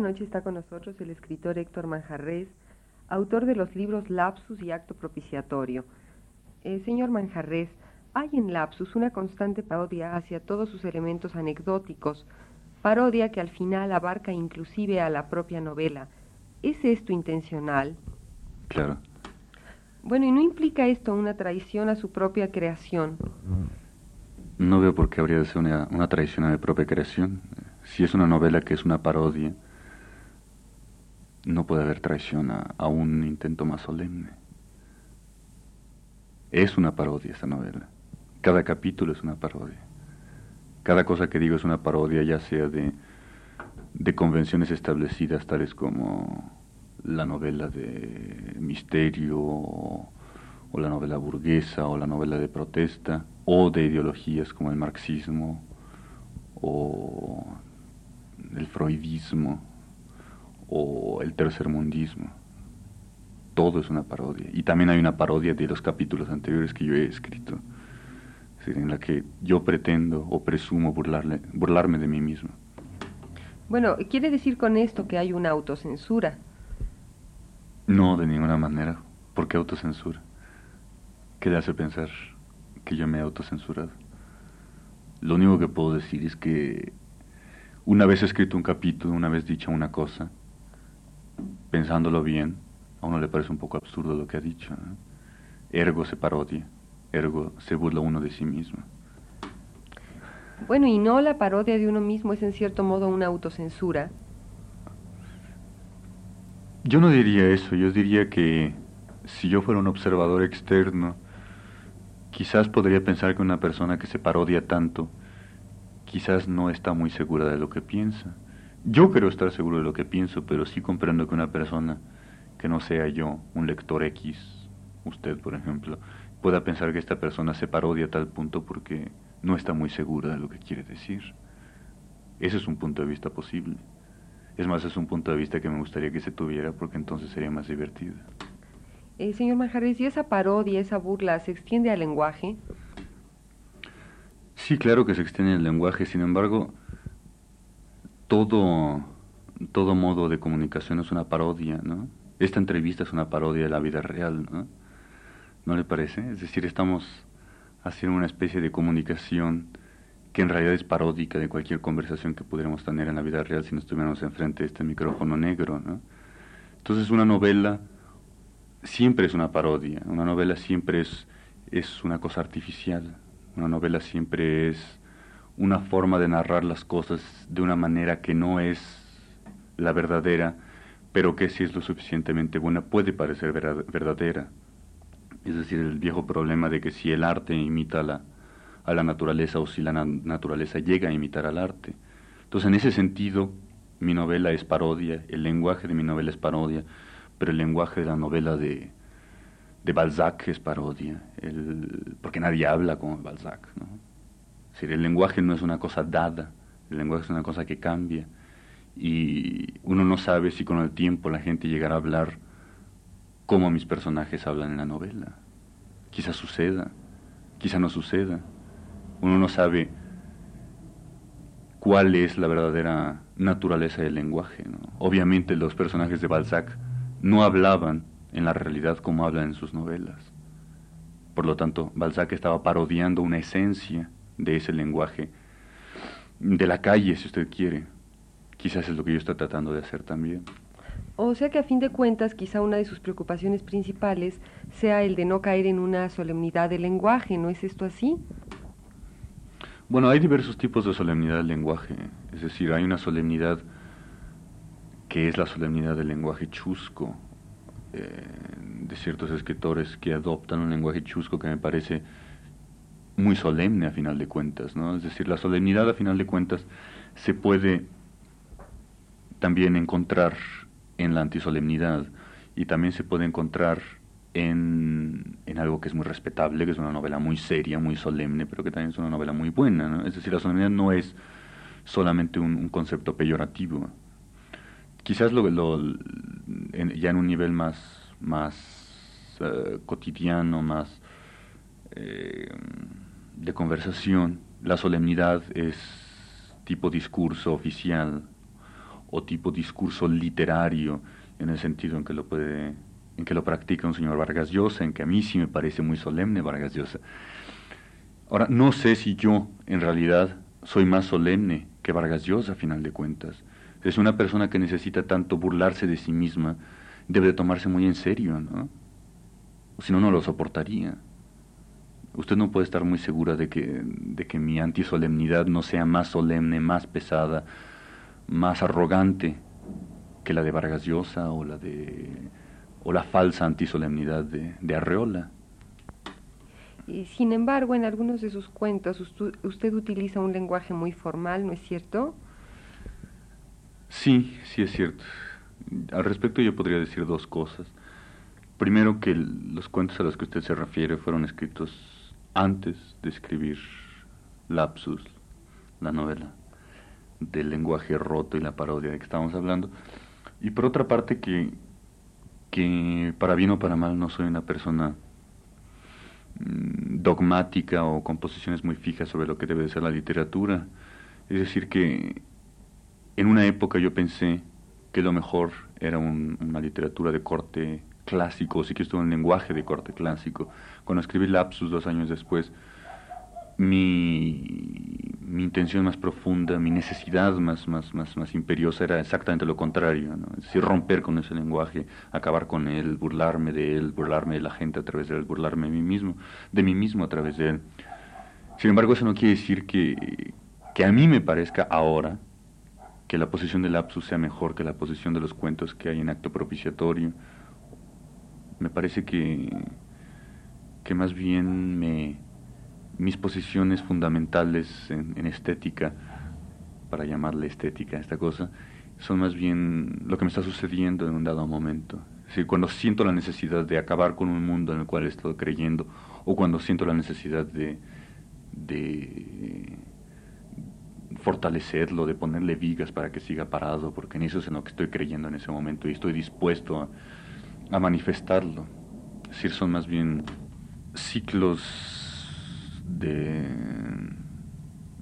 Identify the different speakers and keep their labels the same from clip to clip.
Speaker 1: Noche está con nosotros el escritor Héctor Manjarres, autor de los libros Lapsus y Acto Propiciatorio. Eh, señor Manjarres, hay en Lapsus una constante parodia hacia todos sus elementos anecdóticos, parodia que al final abarca inclusive a la propia novela. ¿Es esto intencional?
Speaker 2: Claro.
Speaker 1: Bueno, ¿y no implica esto una traición a su propia creación?
Speaker 2: No veo por qué habría de ser una, una traición a mi propia creación. Si es una novela que es una parodia, no puede haber traición a, un intento más solemne. Es una parodia esta novela. Cada capítulo es una parodia. Cada cosa que digo es una parodia, ya sea de, de convenciones establecidas tales como la novela de misterio o, o la novela burguesa o la novela de protesta o de ideologías como el marxismo o el freudismo o el tercermundismo. Todo es una parodia. Y también hay una parodia de los capítulos anteriores que yo he escrito, en la que yo pretendo o presumo burlarle, burlarme de mí mismo.
Speaker 1: Bueno, ¿quiere decir con esto que hay una autocensura?
Speaker 2: No, de ninguna manera. ¿Por qué autocensura? ¿Qué le hace pensar que yo me he autocensurado? Lo único que puedo decir es que una vez escrito un capítulo, una vez dicha una cosa, pensándolo bien, a uno le parece un poco absurdo lo que ha dicho. Ergo se parodia, ergo se burla uno de sí mismo.
Speaker 1: Bueno, ¿y no la parodia de uno mismo es en cierto modo una autocensura?
Speaker 2: Yo no diría eso, yo diría que si yo fuera un observador externo, quizás podría pensar que una persona que se parodia tanto, quizás no está muy segura de lo que piensa. Yo quiero estar seguro de lo que pienso, pero sí comprendo que una persona que no sea yo, un lector X, usted por ejemplo, pueda pensar que esta persona se parodia a tal punto porque no está muy segura de lo que quiere decir. Ese es un punto de vista posible. Es más, es un punto de vista que me gustaría que se tuviera porque entonces sería más divertido.
Speaker 1: Eh, señor Manjarres, ¿y esa parodia, esa burla, se extiende al lenguaje?
Speaker 2: Sí, claro que se extiende al lenguaje, sin embargo, todo, todo modo de comunicación es una parodia, ¿no? Esta entrevista es una parodia de la vida real, ¿no? ¿No le parece? Es decir, estamos haciendo una especie de comunicación que en realidad es paródica de cualquier conversación que pudiéramos tener en la vida real si no estuviéramos enfrente de este micrófono negro, ¿no? Entonces una novela siempre es una parodia, una novela siempre es, es una cosa artificial, una novela siempre es una forma de narrar las cosas de una manera que no es la verdadera, pero que si es lo suficientemente buena puede parecer verdadera. Es decir, el viejo problema de que si el arte imita a la, a la naturaleza o si la naturaleza llega a imitar al arte. Entonces, en ese sentido, mi novela es parodia, el lenguaje de mi novela es parodia, pero el lenguaje de la novela de, de Balzac es parodia, porque nadie habla como Balzac. ¿no? El lenguaje no es una cosa dada, el lenguaje es una cosa que cambia y uno no sabe si con el tiempo la gente llegará a hablar como mis personajes hablan en la novela. Quizá suceda, quizá no suceda. Uno no sabe cuál es la verdadera naturaleza del lenguaje. Obviamente los personajes de Balzac no hablaban en la realidad como hablan en sus novelas. Por lo tanto, Balzac estaba parodiando una esencia de ese lenguaje, de la calle, si usted quiere. Quizás es lo que yo estoy tratando de hacer también.
Speaker 1: O sea que a fin de cuentas, quizá una de sus preocupaciones principales sea el de no caer en una solemnidad del lenguaje, ¿no es esto así?
Speaker 2: Bueno, hay diversos tipos de solemnidad del lenguaje. Es decir, hay una solemnidad que es la solemnidad del lenguaje chusco, eh, de ciertos escritores que adoptan un lenguaje chusco que me parece muy solemne a final de cuentas, ¿no? Es decir, la solemnidad a final de cuentas se puede también encontrar en la antisolemnidad y también se puede encontrar en, en, algo que es muy respetable, que es una novela muy seria, muy solemne, pero que también es una novela muy buena. ¿no? Es decir, la solemnidad no es solamente un, concepto peyorativo. Quizás lo, ya en un nivel más, más eh, cotidiano, más eh, de conversación, la solemnidad es tipo discurso oficial o tipo discurso literario en el sentido en que lo puede en que lo practica un señor Vargas Llosa, en que a mí sí me parece muy solemne Vargas Llosa. Ahora, no sé si yo, en realidad, soy más solemne que Vargas Llosa, a final de cuentas. Es una persona que necesita tanto burlarse de sí misma, debe de tomarse muy en serio, ¿no? Si no, no lo soportaría. Usted no puede estar muy segura de que, de que mi antisolemnidad no sea más solemne, más pesada, más arrogante que la de Vargas Llosa o la de o la falsa antisolemnidad de, de Arreola.
Speaker 1: Sin embargo, en algunos de sus cuentos usted utiliza un lenguaje muy formal, ¿no es cierto?
Speaker 2: Sí, sí es cierto. Al respecto yo podría decir dos cosas. Primero que los cuentos a los que usted se refiere fueron escritos antes de escribir Lapsus, la novela del lenguaje roto y la parodia de que estábamos hablando. Y por otra parte que que para bien o para mal no soy una persona mm, dogmática o con posiciones muy fijas sobre lo que debe de ser la literatura. Es decir, que en una época yo pensé que lo mejor era una literatura de corte clásico, sí que estuvo en lenguaje de corte clásico. Cuando escribí Lapsus dos años después, mi, mi intención más profunda, mi necesidad más, más, más, más imperiosa era exactamente lo contrario, es decir, romper con ese lenguaje, acabar con él, burlarme de él, burlarme de la gente a través de él, burlarme de mí mismo, de mí mismo a través de él. Sin embargo, eso no quiere decir que, que a mí me parezca ahora que la posición del lapsus sea mejor que la posición de los cuentos que hay en acto propiciatorio. Me parece que, que más bien me mis posiciones fundamentales en, estética, para llamarle estética a esta cosa, son más bien lo que me está sucediendo en un dado momento. Es decir, cuando siento la necesidad de acabar con un mundo en el cual estoy creyendo, o cuando siento la necesidad de, de fortalecerlo, de ponerle vigas para que siga parado, porque en eso es en lo que estoy creyendo en ese momento y estoy dispuesto a, a manifestarlo. Es decir, son más bien ciclos de,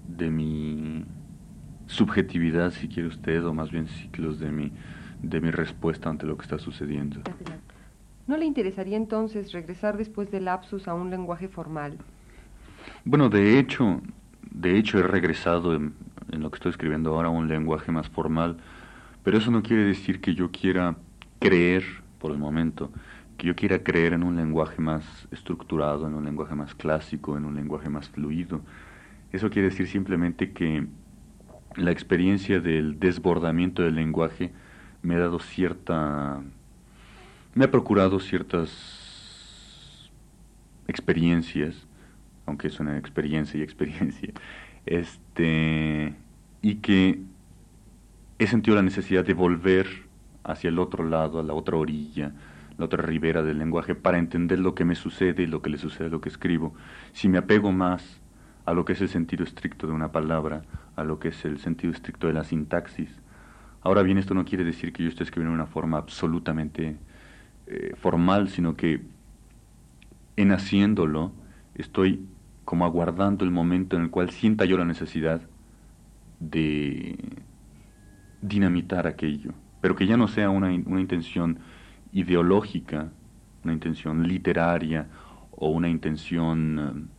Speaker 2: de mi subjetividad, si quiere usted, o más bien ciclos de mi, de mi respuesta ante lo que está sucediendo.
Speaker 1: ¿No le interesaría entonces regresar después del lapsus a un lenguaje formal?
Speaker 2: Bueno, de hecho, de hecho he regresado en, en lo que estoy escribiendo ahora a un lenguaje más formal, pero eso no quiere decir que yo quiera creer, por el momento, que yo quiera creer en un lenguaje más estructurado, en un lenguaje más clásico, en un lenguaje más fluido. Eso quiere decir simplemente que la experiencia del desbordamiento del lenguaje me ha dado cierta... me ha procurado ciertas experiencias, aunque es una experiencia y experiencia, este, y que he sentido la necesidad de volver hacia el otro lado, a la otra orilla, la otra ribera del lenguaje para entender lo que me sucede y lo que le sucede a lo que escribo. Si me apego más a lo que es el sentido estricto de una palabra, a lo que es el sentido estricto de la sintaxis. Ahora bien, esto no quiere decir que yo esté escribiendo de una forma absolutamente eh, formal, sino que en haciéndolo estoy como aguardando el momento en el cual sienta yo la necesidad de dinamitar aquello, pero que ya no sea una, una intención ideológica, una intención literaria o una intención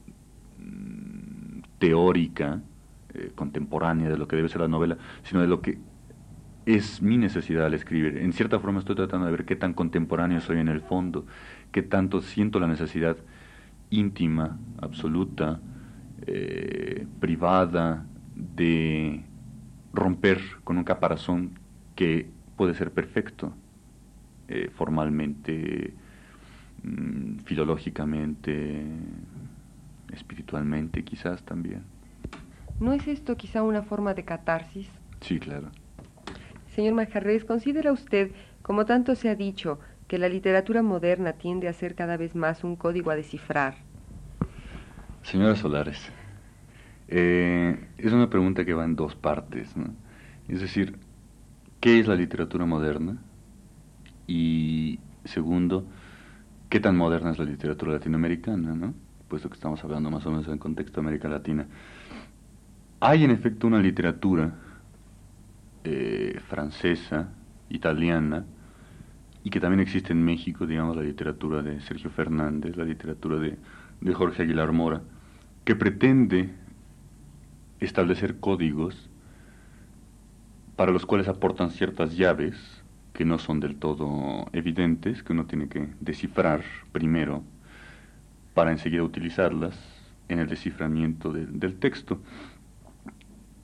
Speaker 2: mm, teórica, eh, contemporánea de lo que debe ser la novela, sino de lo que es mi necesidad al escribir. En cierta forma estoy tratando de ver qué tan contemporáneo soy en el fondo, qué tanto siento la necesidad íntima, absoluta, eh, privada, de romper con un caparazón que puede ser perfecto, eh, formalmente, mm, filológicamente, espiritualmente quizás también.
Speaker 1: ¿No es esto quizá una forma de catarsis?
Speaker 2: Sí, claro.
Speaker 1: Señor Manjarres, ¿considera usted, como tanto se ha dicho, que la literatura moderna tiende a ser cada vez más un código a descifrar?
Speaker 2: Señora Solares, eh, es una pregunta que va en dos partes. ¿no? Es decir, ¿qué es la literatura moderna? Y segundo, ¿qué tan moderna es la literatura latinoamericana? ¿no? Puesto que estamos hablando más o menos en contexto de América Latina. Hay en efecto una literatura eh, francesa, italiana, y que también existe en México, digamos, la literatura de Sergio Fernández, la literatura de, de Jorge Aguilar Mora, que pretende establecer códigos para los cuales aportan ciertas llaves que no son del todo evidentes, que uno tiene que descifrar primero para enseguida utilizarlas en el desciframiento del texto.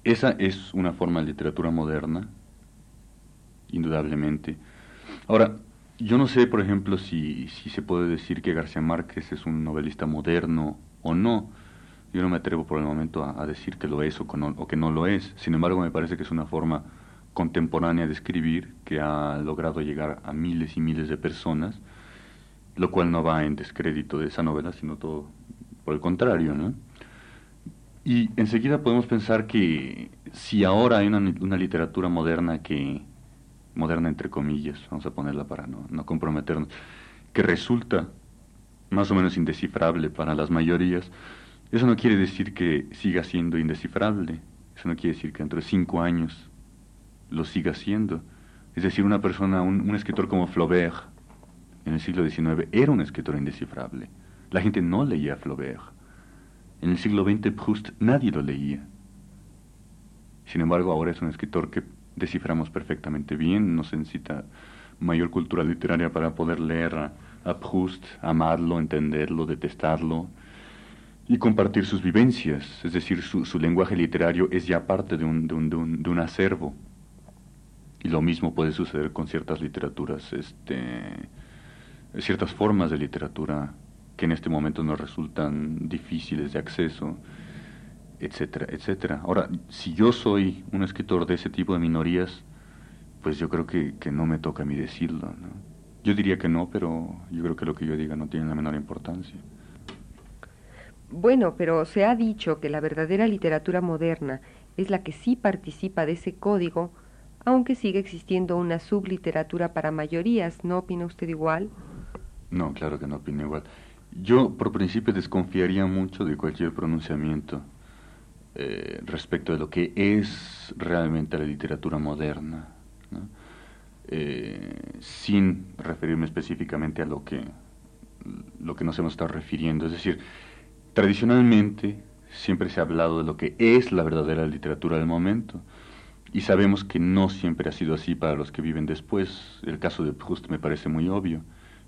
Speaker 2: Esa es una forma de literatura moderna, indudablemente. Ahora, yo no sé, por ejemplo, si, si se puede decir que García Márquez es un novelista moderno o no. Yo no me atrevo por el momento a, decir que lo es o, o, que no lo es. Sin embargo, me parece que es una forma contemporánea de escribir que ha logrado llegar a miles y miles de personas, lo cual no va en descrédito de esa novela, sino todo por el contrario, ¿no? Y enseguida podemos pensar que si ahora hay una, literatura moderna que, moderna entre comillas, vamos a ponerla para no, no comprometernos, que resulta más o menos indescifrable para las mayorías, eso no quiere decir que siga siendo indescifrable. Eso no quiere decir que dentro de cinco años lo siga siendo. Es decir, una persona, un, escritor como Flaubert, en el siglo XIX, era un escritor indescifrable. La gente no leía a Flaubert. En el siglo XX, Proust nadie lo leía. Sin embargo, ahora es un escritor que desciframos perfectamente bien, no se necesita mayor cultura literaria para poder leer a, a Proust, amarlo, entenderlo, detestarlo, y compartir sus vivencias, es decir, su, su lenguaje literario es ya parte de un, de, un, de, un, acervo. Y lo mismo puede suceder con ciertas literaturas, este, ciertas formas de literatura que en este momento nos resultan difíciles de acceso, etcétera, etcétera. Ahora, si yo soy un escritor de ese tipo de minorías, pues yo creo que, que no me toca a mí decirlo. ¿no? Yo diría que no, pero yo creo que lo que yo diga no tiene la menor importancia.
Speaker 1: Bueno, pero se ha dicho que la verdadera literatura moderna es la que sí participa de ese código, aunque sigue existiendo una subliteratura para mayorías. ¿No opina usted igual?
Speaker 2: No, claro que no opino igual. Yo, por principio, desconfiaría mucho de cualquier pronunciamiento eh, respecto de lo que es realmente la literatura moderna, eh, sin referirme específicamente a lo que, lo que nos hemos estado refiriendo. Es decir, Tradicionalmente siempre se ha hablado de lo que es la verdadera literatura del momento y sabemos que no siempre ha sido así para los que viven después. El caso de Proust me parece muy obvio.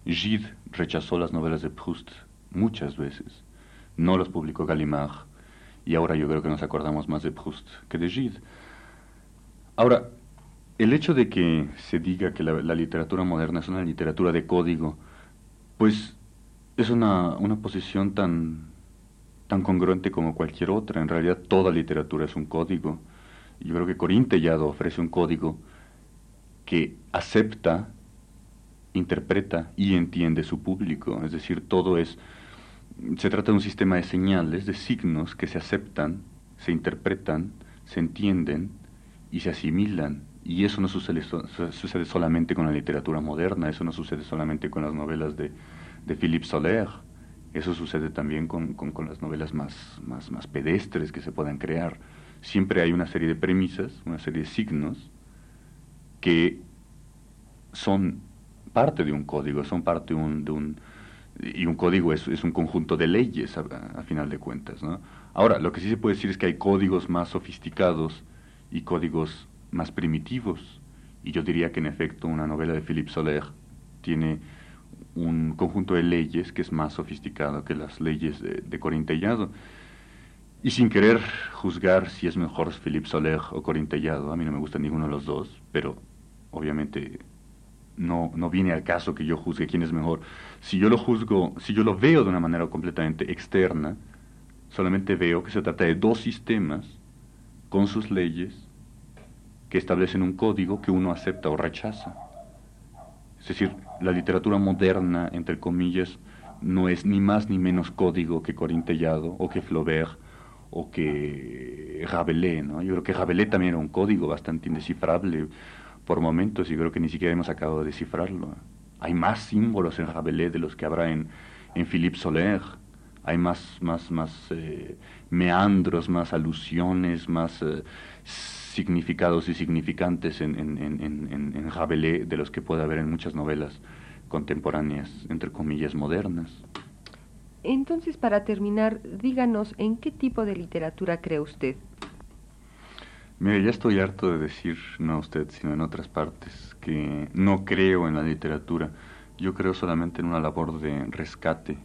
Speaker 2: Gide rechazó las novelas de Proust muchas veces. No los publicó Gallimard y ahora yo creo que nos acordamos más de Proust que de Gide. Ahora, el hecho de que se diga que la, literatura moderna es una literatura de código, pues es una, una posición tan, tan congruente como cualquier otra. En realidad toda literatura es un código. Yo creo que Corín ofrece un código que acepta, interpreta y entiende su público. Es decir, todo es, se trata de un sistema de señales, de signos que se aceptan, se interpretan, se entienden y se asimilan. Y eso no sucede, sucede solamente con la literatura moderna, eso no sucede solamente con las novelas de, de Philippe Soler eso sucede también con, las novelas más, más, más pedestres que se puedan crear. Siempre hay una serie de premisas, una serie de signos que son parte de un código, son parte un... De un y un código es, es un conjunto de leyes, a, final de cuentas. ¿no? Ahora, lo que sí se puede decir es que hay códigos más sofisticados y códigos más primitivos. Y yo diría que en efecto una novela de Philippe Soler tiene un conjunto de leyes que es más sofisticado que las leyes de Corintellado. Y sin querer juzgar si es mejor Philippe Soler o Corintellado, a mí no me gusta ninguno de los dos, pero obviamente no, no viene al caso que yo juzgue quién es mejor. Si yo lo juzgo, si yo lo veo de una manera completamente externa, solamente veo que se trata de dos sistemas con sus leyes que establecen un código que uno acepta o rechaza. Es decir, la literatura moderna, entre comillas, no es ni más ni menos código que Corintellado o que Flaubert o que Rabelais, ¿no? Yo creo que Rabelais también era un código bastante indescifrable por momentos y creo que ni siquiera hemos acabado de descifrarlo. Hay más símbolos en Rabelais de los que habrá en, en Philippe Soler. Hay más, más, más eh, meandros, más alusiones, más eh, significados y significantes en, en, en, en Rabelais de los que puede haber en muchas novelas contemporáneas, entre comillas, modernas.
Speaker 1: Entonces, para terminar, díganos en qué tipo de literatura cree usted.
Speaker 2: Mire, ya estoy harto de decir, no a usted, sino en otras partes, que no creo en la literatura. Yo creo solamente en una labor de rescate,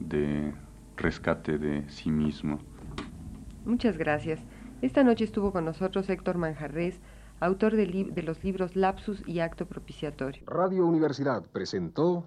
Speaker 2: de rescate de sí mismo.
Speaker 1: Muchas gracias. Esta noche estuvo con nosotros Héctor Manjarres, autor de, de, los libros Lapsus y Acto Propiciatorio.
Speaker 3: Radio Universidad presentó